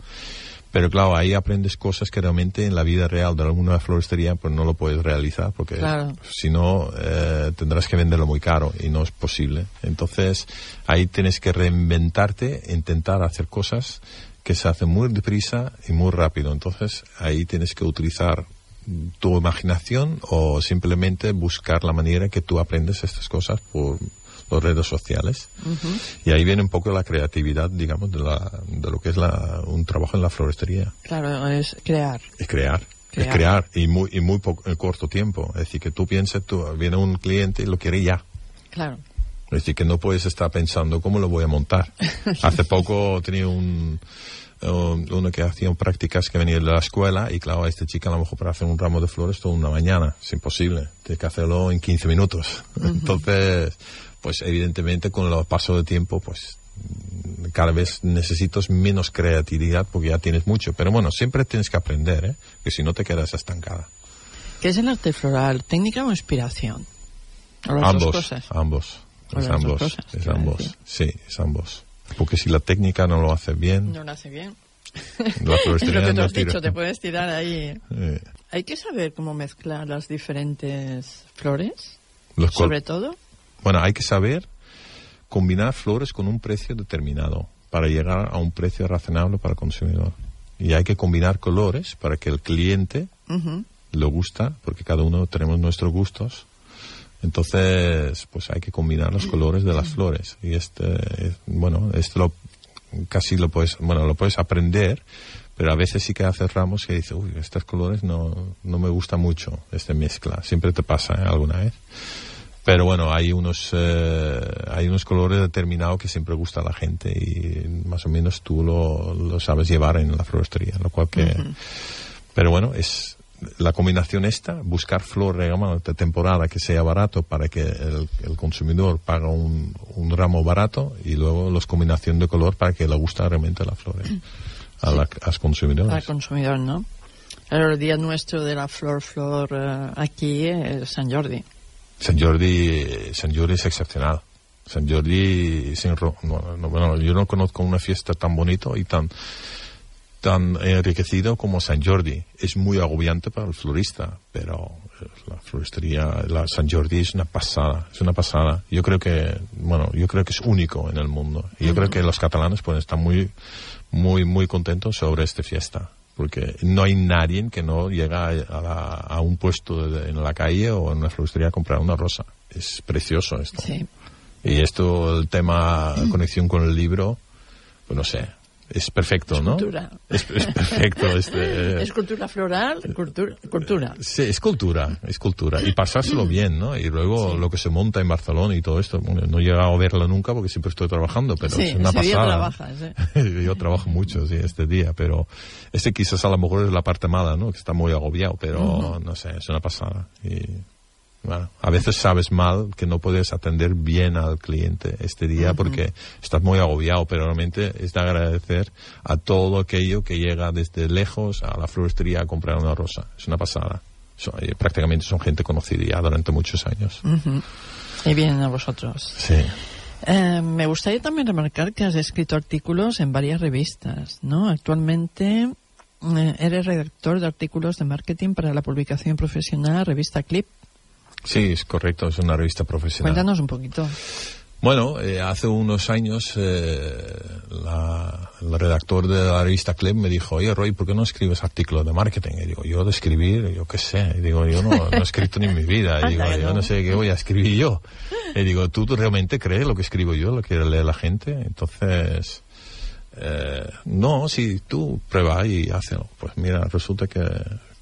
Pero claro, ahí aprendes cosas que realmente en la vida real de alguna floristería pues no lo puedes realizar porque Claro. si no eh, tendrás que venderlo muy caro y no es posible. Entonces ahí tienes que reinventarte, intentar hacer cosas que se hacen muy deprisa y muy rápido. Entonces ahí tienes que utilizar tu imaginación o simplemente buscar la manera que tú aprendes estas cosas por las redes sociales. Y ahí viene un poco la creatividad, digamos, de, la, de lo que es la, un trabajo en la florestería. Claro, es crear. Es crear. Crear. Es crear y muy, y muy poco, en corto tiempo. Es decir, que tú pienses, tú, viene un cliente y lo quiere ya. Claro. Es decir, que no puedes estar pensando cómo lo voy a montar. (laughs) Hace poco tenía un, un- uno que hacía prácticas que venía de la escuela y claro, a esta chica a lo mejor para hacer un ramo de flores toda una mañana. Es imposible. Tienes que hacerlo en 15 minutos. Entonces, pues evidentemente con el paso del tiempo, pues cada vez necesitas menos creatividad porque ya tienes mucho. Pero bueno, siempre tienes que aprender, ¿eh? Que si no te quedas estancada. ¿Qué es el arte floral? ¿Técnica o inspiración? O las ambos, dos cosas. ambos, es ambos, cosas, es ambos, decir. sí, es ambos. Porque si la técnica no lo hace bien, No lo hace bien. (laughs) la Es lo que tú has dicho, te puedes tirar ahí. Eh, Hay que saber cómo mezclar las diferentes flores, los sobre todo. Bueno, hay que saber combinar flores con un precio determinado para llegar a un precio razonable para el consumidor. Y hay que combinar colores para que el cliente le gusta, porque cada uno tenemos nuestros gustos. Entonces, pues hay que combinar los colores de las flores. Y este, es- bueno, esto lo, casi lo puedes, bueno, lo puedes aprender, pero a veces sí que haces ramos que dices, uy, estos colores no, no me gusta mucho, esta mezcla. Siempre te pasa ¿eh? alguna vez. Pero bueno, hay unos, eh, hay unos colores determinados que siempre gusta a la gente y más o menos tú lo, lo sabes llevar en la floristería, lo cual que, pero bueno, es la combinación esta, buscar flor de temporada que sea barato para que el, el consumidor paga un, un ramo barato y luego los combinación de color para que le guste realmente la flor eh, a, la- a los consumidores. El consumidor, ¿no? El día nuestro de la flor, flor eh, aquí es San Jordi. San Jordi, San Jordi es excepcional. San Jordi, sin ro- no, no, bueno, yo no conozco una fiesta tan bonito y tan tan enriquecido como San Jordi. Es muy agobiante para el florista, pero la floristería, la San Jordi es una pasada, es una pasada. Yo creo que, bueno, yo creo que es único en el mundo. Yo creo que los catalanes pueden estar muy, muy, muy contentos sobre esta fiesta. Porque no hay nadie que no llega a, la- a un puesto de- en la calle o en una floristería a comprar una rosa. Es precioso esto. Sí. Y esto, el tema (clears throat) conexión con el libro, pues no sé, es perfecto, Es ¿no? cultura. Es, es perfecto. (laughs) Este, Es cultura floral, cultura. cultura. Sí, es cultura, es cultura. Y pasárselo bien, ¿no? Y luego lo que se monta en Barcelona y todo esto, bueno, no he llegado a verlo nunca porque siempre estoy trabajando, pero Sí, es una pasada. trabajas, (laughs) ¿eh? Yo trabajo mucho, sí, este día, pero este quizás a lo mejor es la parte mala, ¿no? Que está muy agobiado, pero no sé, es una pasada. Y bueno, a veces sabes mal que no puedes atender bien al cliente este día porque estás muy agobiado, pero realmente es de agradecer a todo aquello que llega desde lejos a la floristería a comprar una rosa. Es una pasada. Son- eh, prácticamente son gente conocida ya durante muchos años. Y vienen a vosotros. Sí. Eh, me gustaría también remarcar que has escrito artículos en varias revistas, ¿no? Actualmente eh, eres redactor de artículos de marketing para la publicación profesional revista Clip. Sí, es correcto, es una revista profesional. Cuéntanos un poquito. Bueno, eh, hace unos años eh, la, el redactor de la revista Club me dijo, oye Roy, ¿por qué no escribes artículos de marketing? Y digo, yo de escribir, yo qué sé. Y digo, yo no, no he escrito ni en mi vida. Y (laughs) digo, yo no. no sé qué voy a escribir yo. Y digo, ¿tú, tú realmente crees lo que escribo yo, lo que lee la gente? Entonces, eh, no, si tú prueba y hazlo. Pues mira, resulta que,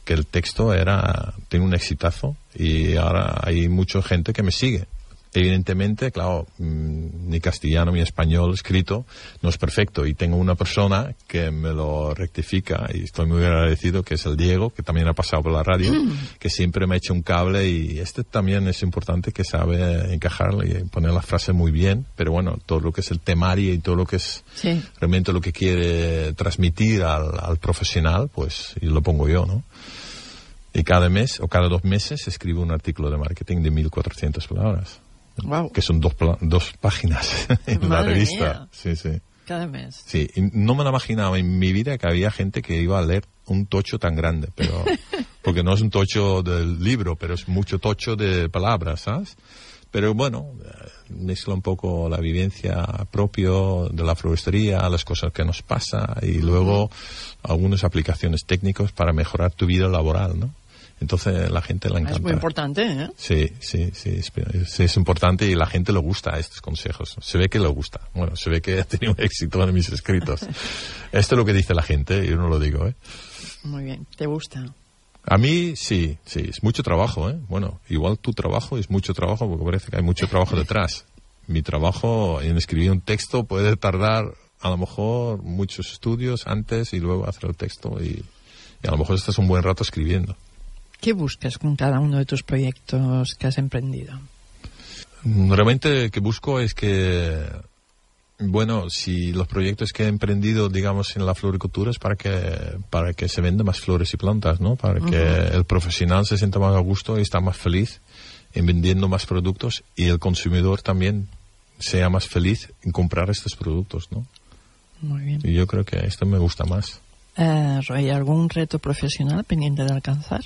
que el texto era, tiene un exitazo y ahora hay mucha gente que me sigue. Evidentemente, claro, mm, mi castellano, mi español escrito no es perfecto y tengo una persona que me lo rectifica y estoy muy agradecido, que es el Diego, que también ha pasado por la radio, que siempre me echa un cable y este también es importante que sabe encajar y poner la frase muy bien, pero bueno, todo lo que es el temario y todo lo que es Sí. realmente lo que quiere transmitir al, al profesional, pues y lo pongo yo, ¿no? Y cada mes o cada dos meses escribo un artículo de marketing de 1400 palabras, Wow. que son dos, dos páginas (laughs) en la revista. mía. Sí, sí. Cada mes. Sí, y no me lo imaginaba en mi vida que había gente que iba a leer un tocho tan grande, pero (laughs) porque no es un tocho del libro, pero es mucho tocho de palabras, ¿sabes? Pero bueno, eh, mezcla un poco la vivencia propio de la floristería, las cosas que nos pasa y luego algunas aplicaciones técnicas para mejorar tu vida laboral, ¿no? Entonces la gente la encanta. Es muy importante, ¿eh? Sí, sí, sí, es, es- es importante y la gente le gusta estos consejos. Se ve que le gusta. Bueno, se ve que ha tenido (laughs) éxito en mis escritos. Esto es lo que dice la gente, yo no lo digo, ¿eh? Muy bien. ¿Te gusta? A mí sí, sí, es mucho trabajo, ¿eh? Bueno, igual tu trabajo es mucho trabajo porque parece que hay mucho trabajo detrás. Mi trabajo en escribir un texto puede tardar a lo mejor muchos estudios antes y luego hacer el texto y, y a lo mejor estás un buen rato escribiendo. ¿Qué buscas con cada uno de tus proyectos que has emprendido? Mm, Realmente lo que busco es que, bueno, si los proyectos que he emprendido, digamos, en la floricultura es para que, para que se venda más flores y plantas, ¿no? Para que el profesional se sienta más a gusto y está más feliz en vendiendo más productos y el consumidor también sea más feliz en comprar estos productos, ¿no? Muy bien. Y yo creo que esto me gusta más. Eh, Roy, ¿algún reto profesional pendiente de alcanzar?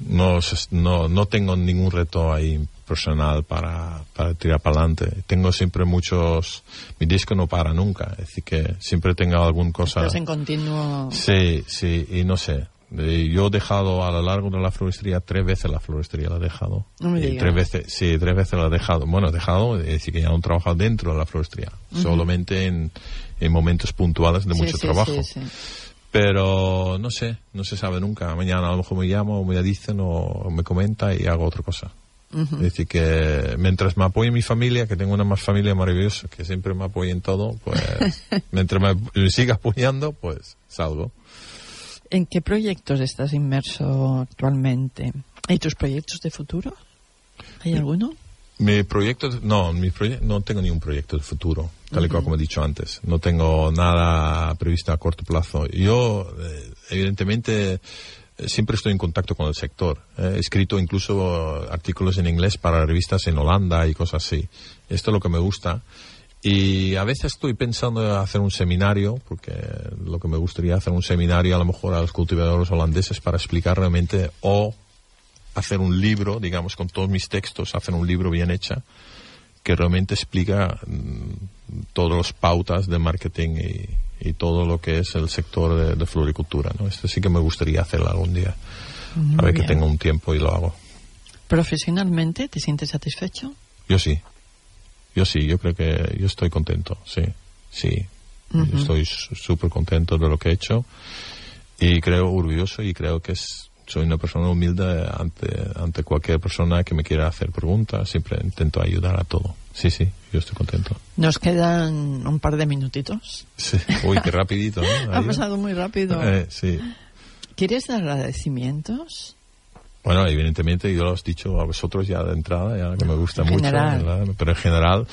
No, no, no tengo ningún reto ahí personal para, para tirar para adelante. Tengo siempre muchos... Mi disco no para nunca, decir, que siempre tengo alguna cosa... Estás en continuo... Sí, sí, y no sé. Eh, Yo he dejado a lo largo de la floristería, tres veces la floristería la he dejado. No me Y digas. tres veces, sí, tres veces la he dejado. Bueno, he dejado, es decir, que ya no he trabajado dentro de la floristería, solamente en, en momentos puntuales de Sí, mucho sí, trabajo. sí, sí. Pero no sé, no se sabe nunca. Mañana a lo mejor me llamo, o me dicen o me comenta y hago otra cosa. Es decir, que mientras me apoye mi familia, que tengo una más familia maravillosa, que siempre me apoya en todo, pues (laughs) mientras me, me siga apoyando, pues salgo. ¿En qué proyectos estás inmerso actualmente? ¿Y tus proyectos de futuro? ¿Hay alguno? Mi proyecto, no, mi proye- no tengo ningún proyecto de futuro, tal y como he dicho antes. No tengo nada previsto a corto plazo. Yo, eh, evidentemente, eh, siempre estoy en contacto con el sector. Eh, He escrito incluso artículos en inglés para revistas en Holanda y cosas así. Esto es lo que me gusta. Y a veces estoy pensando en hacer un seminario, porque lo que me gustaría hacer un seminario a lo mejor a los cultivadores holandeses para explicar realmente o hacer un libro, digamos, con todos mis textos, hacer un libro bien hecho que realmente explica mm, todas las pautas de marketing y, y todo lo que es el sector de, de floricultura. ¿no? Esto sí que me gustaría hacerlo algún día. Muy a ver que tengo un tiempo y lo hago. ¿Profesionalmente te sientes satisfecho? Yo sí. Yo sí, yo creo que yo estoy contento, sí. Sí. Yo estoy súper contento de lo que he hecho y creo orgulloso y creo que es, soy una persona humilde ante, ante cualquier persona que me quiera hacer preguntas. Siempre intento ayudar a todo. Sí, sí, yo estoy contento. Nos quedan un par de minutitos. Sí. Uy, qué rapidito, ¿no? (laughs) Ha Ahí. pasado muy rápido. Eh, sí. ¿Quieres dar agradecimientos? Bueno, evidentemente yo lo he dicho a vosotros ya de entrada, ya que me gusta En mucho, general. pero en general,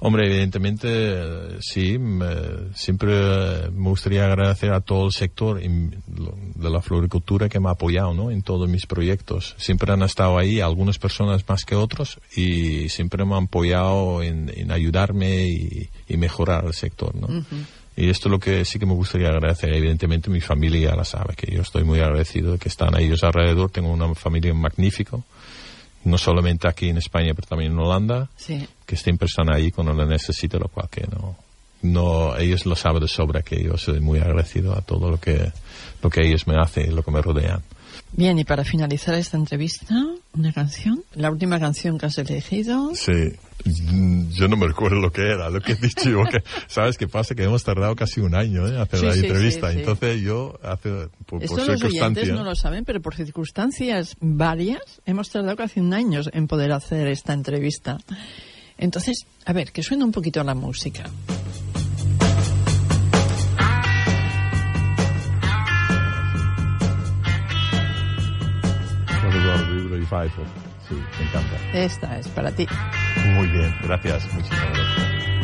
hombre, evidentemente sí, me- siempre eh, me gustaría agradecer a todo el sector de la floricultura que me ha apoyado ¿no? en todos mis proyectos. Siempre han estado ahí, algunas personas más que otros, y siempre me han apoyado en, en ayudarme y, y mejorar el sector. ¿no? Y esto es lo que sí que me gustaría agradecer. Evidentemente mi familia ya la sabe, que yo estoy muy agradecido de que están ellos alrededor. Tengo una familia magnífica, no solamente aquí en España, pero también en Holanda, Sí. que siempre están ahí cuando lo necesito, lo cual que no, no, ellos lo saben de sobra, que yo soy muy agradecido a todo lo que, lo que ellos me hacen y lo que me rodean. Bien, y para finalizar esta entrevista, una canción. La última canción que has elegido. Sí, yo no me recuerdo lo que era, lo que he dicho yo, que, (laughs) ¿sabes qué pasa? Que hemos tardado casi un año ¿eh? hacer Sí, la sí, entrevista, sí, entonces yo, hace, por, por Esto los oyentes circunstancia... no lo saben, pero por circunstancias varias hemos tardado casi un año en poder hacer esta entrevista. Entonces, a ver, que suena un poquito la música. Sí, me encanta. Esta es para ti. Muy bien, gracias, muchísimas gracias.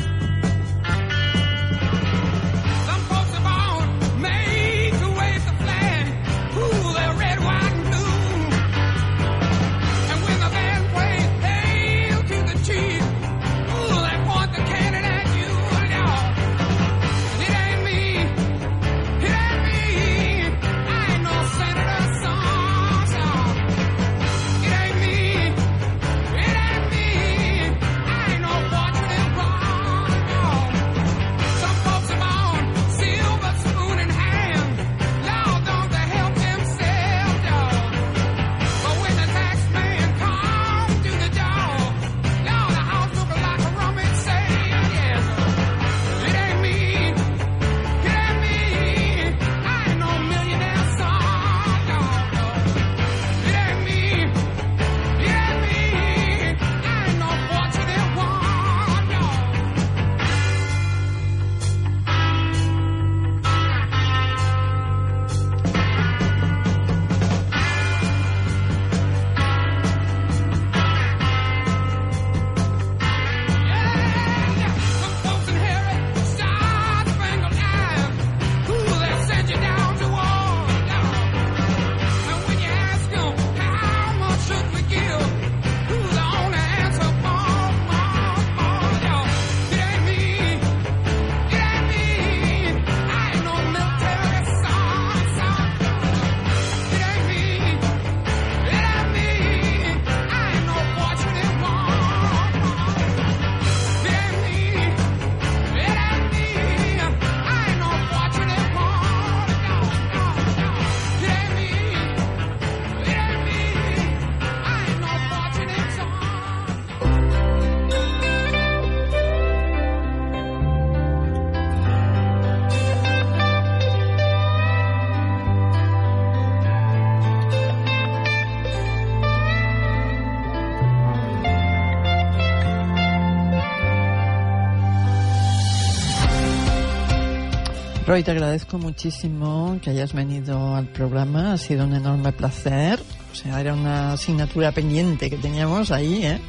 Roy, te agradezco muchísimo que hayas venido al programa. Ha sido un enorme placer. O sea, era una asignatura pendiente que teníamos ahí, ¿eh?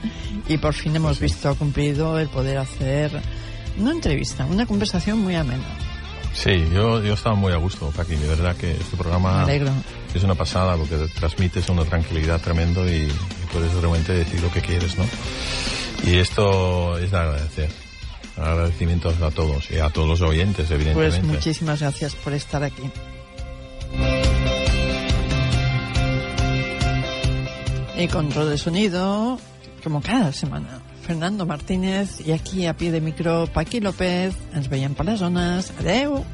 Y por fin hemos visto cumplido el poder hacer una entrevista, una conversación muy amena. Sí, yo, yo estaba muy a gusto, Paqui. De verdad que este programa es una pasada porque te transmites una tranquilidad tremendo y, y puedes realmente decir lo que quieres, ¿no? Y esto es de agradecer. Agradecimientos a todos y a todos los oyentes, Pues evidentemente. muchísimas gracias por estar aquí. Y control de sonido, como cada semana, Fernando Martínez y aquí a pie de micro, Paqui López. Ens veiem per les zones. Adeu!